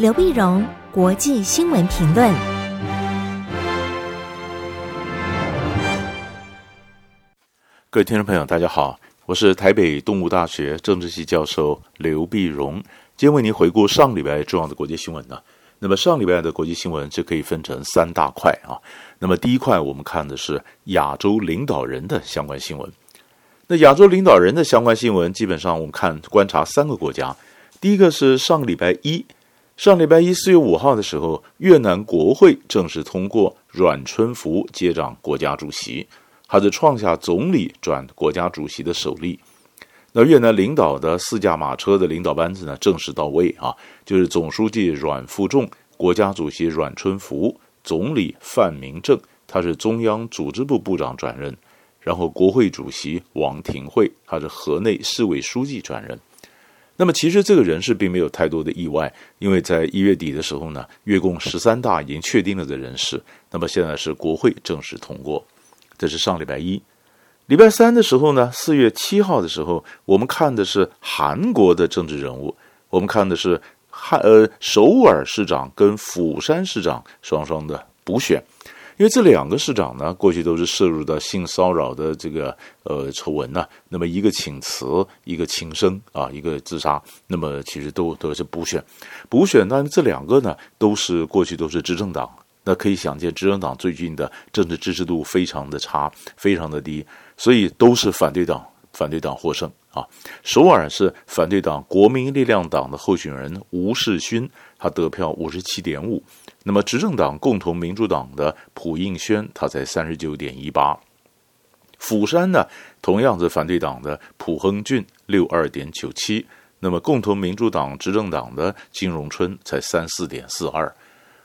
刘碧荣，国际新闻评论。各位听众朋友，大家好，我是台北动物大学政治系教授刘碧荣，今天为您回顾上礼拜重要的国际新闻呢。那么上礼拜的国际新闻就可以分成三大块啊。那么第一块我们看的是亚洲领导人的相关新闻。那亚洲领导人的相关新闻，基本上我们看观察三个国家。第一个是上个礼拜一，上礼拜一四月五号的时候，越南国会正式通过阮春福接掌国家主席，他是创下总理转国家主席的首例。那越南领导的四驾马车的领导班子呢，正式到位啊，就是总书记阮富仲、国家主席阮春福、总理范明政，他是中央组织部部长转任，然后国会主席王廷惠，他是河内市委书记转任。那么其实这个人事并没有太多的意外，因为在一月底的时候呢，越共十三大已经确定了的人事。那么现在是国会正式通过，这是上礼拜一。礼拜三的时候呢，四月七号的时候，我们看的是韩国的政治人物，我们看的是汉呃首尔市长跟釜山市长双双的补选。因为这两个市长呢，过去都是涉入到性骚扰的这个呃丑闻呐。那么一个请辞，一个轻生啊，一个自杀。那么其实都都是补选，补选。但这两个呢，都是过去都是执政党。那可以想见，执政党最近的政治支持度非常的差，非常的低，所以都是反对党，反对党获胜啊。首尔是反对党国民力量党的候选人吴世勋，他得票五十七点五。那么，执政党共同民主党的朴应宣，他才三十九点一八。釜山呢，同样是反对党的朴亨俊，六二点九七。那么，共同民主党执政党的金荣春才三四点四二。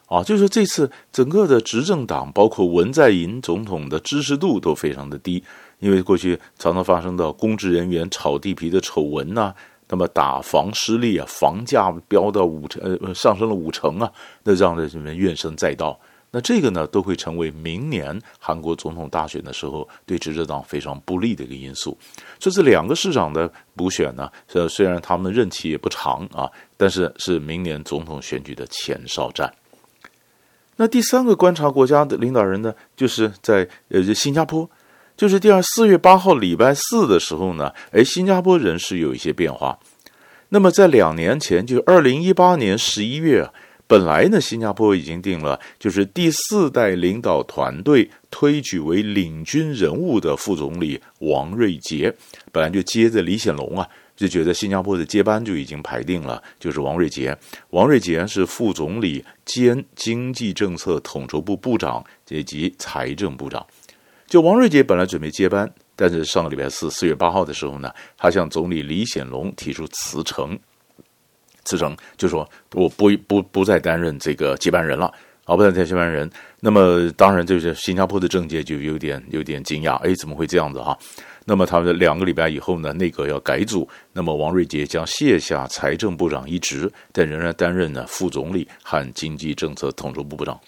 啊，就是这次整个的执政党，包括文在寅总统的支持度都非常的低，因为过去常常发生到公职人员炒地皮的丑闻呐、那么打房失利啊，房价飙到五成，呃，上升了五成啊，那让人们怨声载道。那这个呢，都会成为明年韩国总统大选的时候对执政党非常不利的一个因素。所以这两个市长的补选呢，呃，虽然他们的任期也不长啊，但是是明年总统选举的前哨战。那第三个观察国家的领导人呢，就是在呃新加坡。就是第二四月八号礼拜四的时候呢，哎，新加坡人事有一些变化。那么在两年前，就是二零一八年十一月，本来呢，新加坡已经定了，就是第四代领导团队推举为领军人物的副总理王瑞杰，本来就接着李显龙啊，就觉得新加坡的接班就已经排定了，就是王瑞杰。王瑞杰是副总理兼经济政策统筹部部长以及财政部长。就王瑞杰本来准备接班，但是上个礼拜四四月八号的时候呢，他向总理李显龙提出辞呈，辞呈就说我不不不再担任这个接班人了，啊，不再担任接班人。那么当然就是新加坡的政界就有点有点惊讶，哎，怎么会这样子哈？那么他们两个礼拜以后呢，内阁要改组，那么王瑞杰将卸下财政部长一职，但仍然担任呢副总理和经济政策统筹部部长。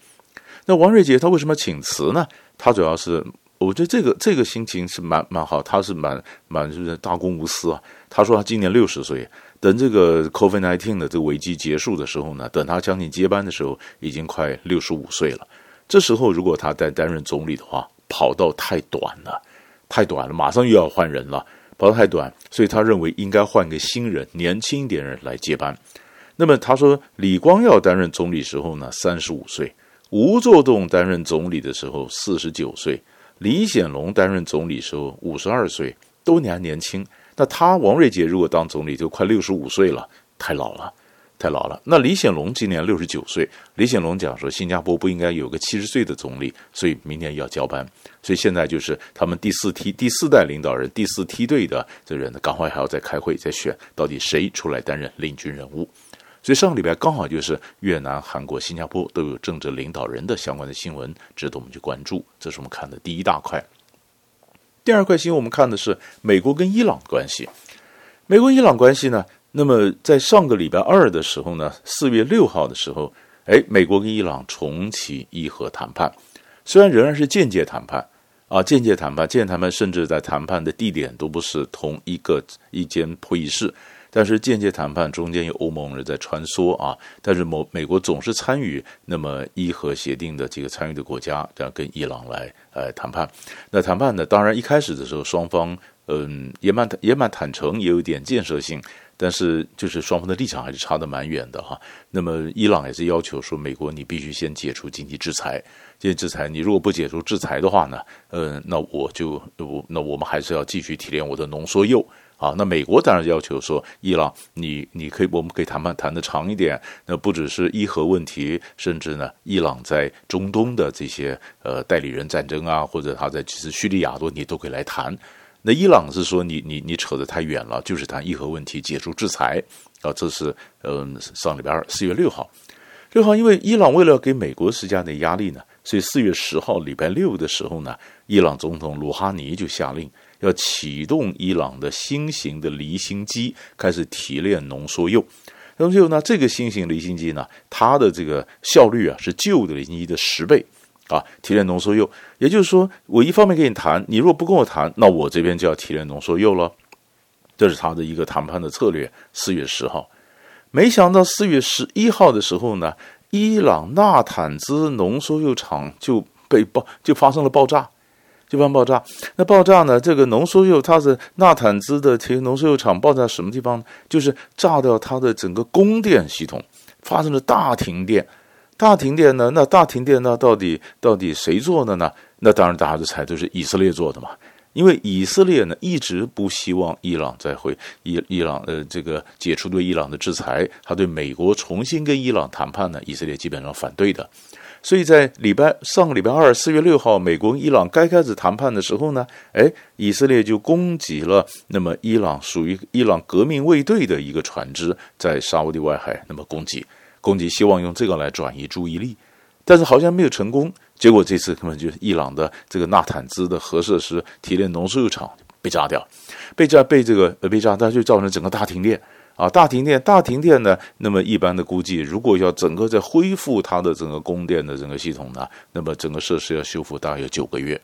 那王瑞杰他为什么请辞呢？他主要是。我觉得这个这个心情是蛮蛮好，他是蛮蛮就是大公无私啊。他说他今年六十岁，等这个 COVID-19 的这个危机结束的时候呢，等他将近接班的时候，已经快六十五岁了。这时候如果他再担任总理的话，跑道太短了，太短了，马上又要换人了，跑道太短，所以他认为应该换个新人，年轻一点人来接班。那么他说，李光耀担任总理时候呢，三十五岁；吴作栋担任总理的时候，四十九岁。李显龙担任总理时候五十二岁，都年年轻。那他王瑞杰如果当总理就快六十五岁了，太老了，太老了。那李显龙今年六十九岁，李显龙讲说新加坡不应该有个七十岁的总理，所以明年要交班。所以现在就是他们第四梯第四代领导人第四梯队的这人呢，赶快还要再开会再选，到底谁出来担任领军人物。所以上个礼拜刚好就是越南、韩国、新加坡都有政治领导人的相关的新闻，值得我们去关注。这是我们看的第一大块。第二块新闻我们看的是美国跟伊朗关系。美国伊朗关系呢，那么在上个礼拜二的时候呢，四月六号的时候，哎，美国跟伊朗重启伊核谈判，虽然仍然是间接谈判啊，间接谈判，间接谈判，甚至在谈判的地点都不是同一个一间会议室。但是间接谈判中间有欧盟人在穿梭啊，但是某美国总是参与那么伊核协定的这个参与的国家，这样跟伊朗来呃谈判。那谈判呢，当然一开始的时候双方嗯也蛮也蛮坦诚，也有点建设性。但是，就是双方的立场还是差得蛮远的哈。那么，伊朗也是要求说，美国你必须先解除经济制裁。经济制裁，你如果不解除制裁的话呢，呃，那我就我那我们还是要继续提炼我的浓缩铀啊。那美国当然要求说，伊朗你你可以我们可以谈判谈得长一点。那不只是伊核问题，甚至呢，伊朗在中东的这些呃代理人战争啊，或者他在其实叙利亚问题都可以来谈。那伊朗是说你你你扯得太远了，就是谈伊核问题解除制裁啊，这是嗯上礼拜二四月六号，六号因为伊朗为了给美国施加的压力呢，所以四月十号礼拜六的时候呢，伊朗总统鲁哈尼就下令要启动伊朗的新型的离心机，开始提炼浓缩铀。浓缩铀呢，这个新型离心机呢，它的这个效率啊是旧的离心机的十倍。啊，提炼浓缩铀，也就是说，我一方面跟你谈，你如果不跟我谈，那我这边就要提炼浓缩铀了。这是他的一个谈判的策略。四月十号，没想到四月十一号的时候呢，伊朗纳坦兹浓缩铀厂就被爆，就发生了爆炸，就发生爆炸。那爆炸呢，这个浓缩铀它是纳坦兹的提浓缩铀厂爆炸什么地方？就是炸掉它的整个供电系统，发生了大停电。大停电呢？那大停电呢？到底到底谁做的呢？那当然大家都猜都是以色列做的嘛。因为以色列呢一直不希望伊朗再会伊伊朗呃这个解除对伊朗的制裁，他对美国重新跟伊朗谈判呢，以色列基本上反对的。所以在礼拜上个礼拜二四月六号，美国跟伊朗该开始谈判的时候呢，哎，以色列就攻击了那么伊朗属于伊朗革命卫队的一个船只，在沙乌地外海那么攻击。攻击希望用这个来转移注意力，但是好像没有成功。结果这次根本就是伊朗的这个纳坦兹的核设施提炼浓缩铀厂被炸掉，被炸被这个被炸，它就造成整个大停电啊！大停电，大停电呢？那么一般的估计，如果要整个再恢复它的整个供电的整个系统呢，那么整个设施要修复大概有九个月。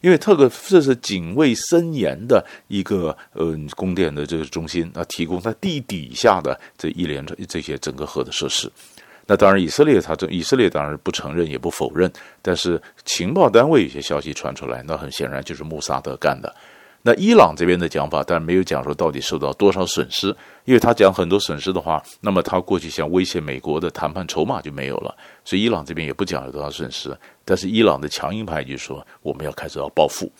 因为特个这是警卫森严的一个呃供电的这个中心啊，提供它地底下的这一连串这些整个核的设施。那当然，以色列他这以色列当然不承认也不否认，但是情报单位有些消息传出来，那很显然就是穆萨德干的。那伊朗这边的讲法，但没有讲说到底受到多少损失，因为他讲很多损失的话，那么他过去想威胁美国的谈判筹码就没有了，所以伊朗这边也不讲有多少损失。但是伊朗的强硬派就说我们要开始要报复。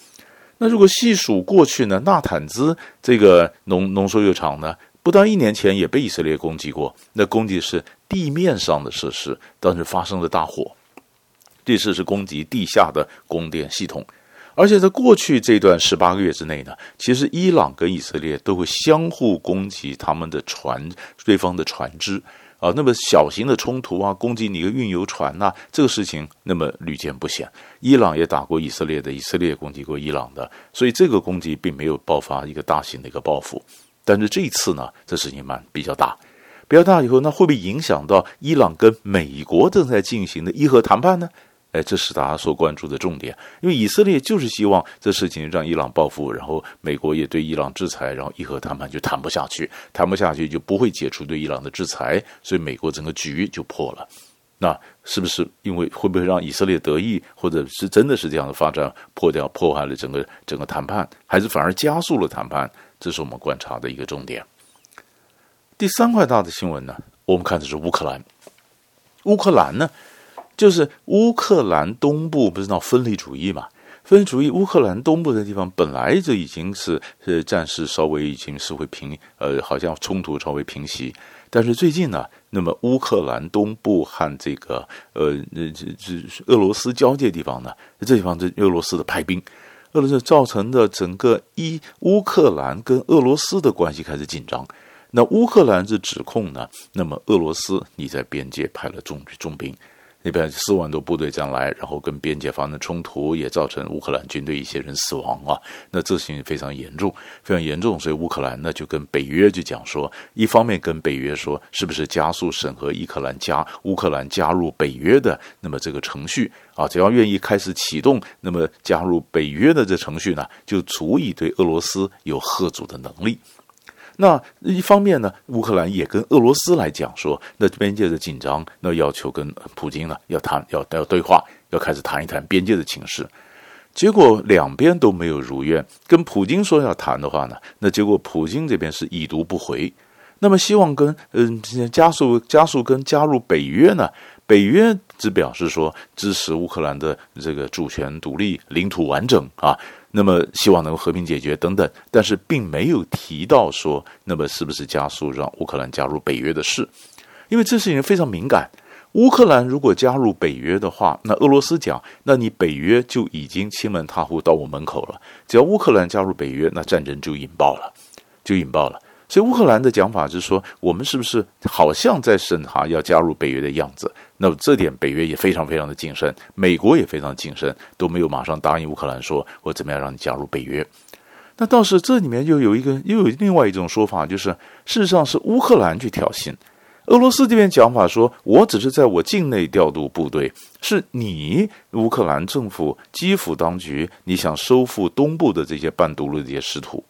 那如果细数过去呢，纳坦兹这个浓浓缩铀厂呢，不到一年前也被以色列攻击过，那攻击是地面上的设施，当时发生了大火，这次是攻击地下的供电系统。而且在过去这段十八个月之内呢，其实伊朗跟以色列都会相互攻击他们的船，对方的船只啊。那么小型的冲突啊，攻击你一个运油船呐，这个事情那么屡见不鲜。伊朗也打过以色列的，以色列攻击过伊朗的，所以这个攻击并没有爆发一个大型的一个报复。但是这一次呢，这事情蛮比较大，比较大以后，那会不会影响到伊朗跟美国正在进行的伊核谈判呢？哎，这是大家所关注的重点，因为以色列就是希望这事情让伊朗报复，然后美国也对伊朗制裁，然后伊核谈判就谈不下去，谈不下去就不会解除对伊朗的制裁，所以美国整个局就破了。那是不是因为会不会让以色列得意，或者是真的是这样的发展破掉破坏了整个整个谈判，还是反而加速了谈判？这是我们观察的一个重点。第三块大的新闻呢，我们看的是乌克兰，乌克兰呢？就是乌克兰东部不是闹分离主义嘛？分离主义，乌克兰东部的地方本来就已经是呃战事稍微已经是会平，呃，好像冲突稍微平息。但是最近呢，那么乌克兰东部和这个呃这这俄罗斯交界地方呢，这地方是俄罗斯的派兵，俄罗斯造成的整个一乌克兰跟俄罗斯的关系开始紧张。那乌克兰是指控呢，那么俄罗斯你在边界派了重重兵。那边四万多部队将来，然后跟边界发生冲突，也造成乌克兰军队一些人死亡啊。那这事情非常严重，非常严重。所以乌克兰呢就跟北约就讲说，一方面跟北约说，是不是加速审核乌克兰加乌克兰加入北约的那么这个程序啊？只要愿意开始启动，那么加入北约的这程序呢，就足以对俄罗斯有吓阻的能力。那一方面呢，乌克兰也跟俄罗斯来讲说，那边界的紧张，那要求跟普京呢要谈，要要对话，要开始谈一谈边界的情势。结果两边都没有如愿，跟普京说要谈的话呢，那结果普京这边是已读不回。那么希望跟嗯加速加速跟加入北约呢？北约只表示说支持乌克兰的这个主权独立、领土完整啊。那么希望能够和平解决等等，但是并没有提到说，那么是不是加速让乌克兰加入北约的事？因为这事情非常敏感。乌克兰如果加入北约的话，那俄罗斯讲，那你北约就已经欺门踏户到我门口了。只要乌克兰加入北约，那战争就引爆了，就引爆了。所以乌克兰的讲法就是说，我们是不是好像在审查要加入北约的样子？那么这点北约也非常非常的谨慎，美国也非常谨慎，都没有马上答应乌克兰说，我怎么样让你加入北约。那倒是这里面又有一个又有另外一种说法，就是事实上是乌克兰去挑衅，俄罗斯这边讲法说，我只是在我境内调度部队，是你乌克兰政府基辅当局，你想收复东部的这些半独立的这些失土。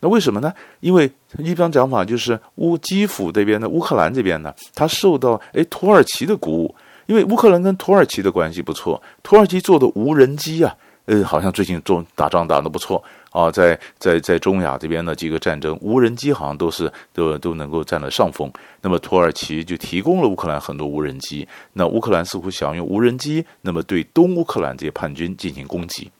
那为什么呢？因为一般讲法就是乌基辅这边的乌克兰这边呢，他受到诶土耳其的鼓舞，因为乌克兰跟土耳其的关系不错，土耳其做的无人机啊，呃，好像最近做打仗打得不错啊，在在在中亚这边的几个战争，无人机好像都是都都能够占了上风。那么土耳其就提供了乌克兰很多无人机，那乌克兰似乎想用无人机，那么对东乌克兰这些叛军进行攻击，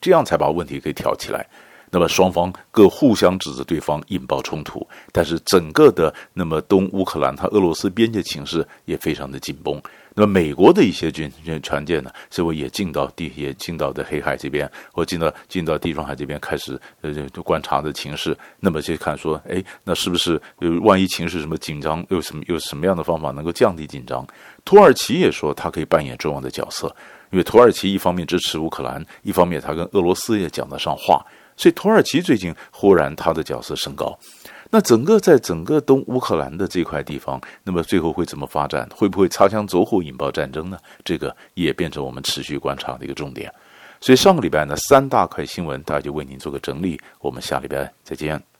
这样才把问题给挑起来。那么双方各互相指责对方，引爆冲突。但是整个的那么东乌克兰，它俄罗斯边界情势也非常的紧绷。那么美国的一些军军船舰呢，似乎也进到地，也进到的黑海这边，或进到进到地中海这边，开始呃就观察的情势。那么就看说，哎，那是不是有万一情势什么紧张，又什么又什么样的方法能够降低紧张？土耳其也说，它可以扮演重要的角色，因为土耳其一方面支持乌克兰，一方面它跟俄罗斯也讲得上话。所以土耳其最近忽然他的角色升高，那整个在整个东乌克兰的这块地方，那么最后会怎么发展？会不会擦枪走火引爆战争呢？这个也变成我们持续观察的一个重点。所以上个礼拜呢，三大块新闻，大家就为您做个整理。我们下礼拜再见。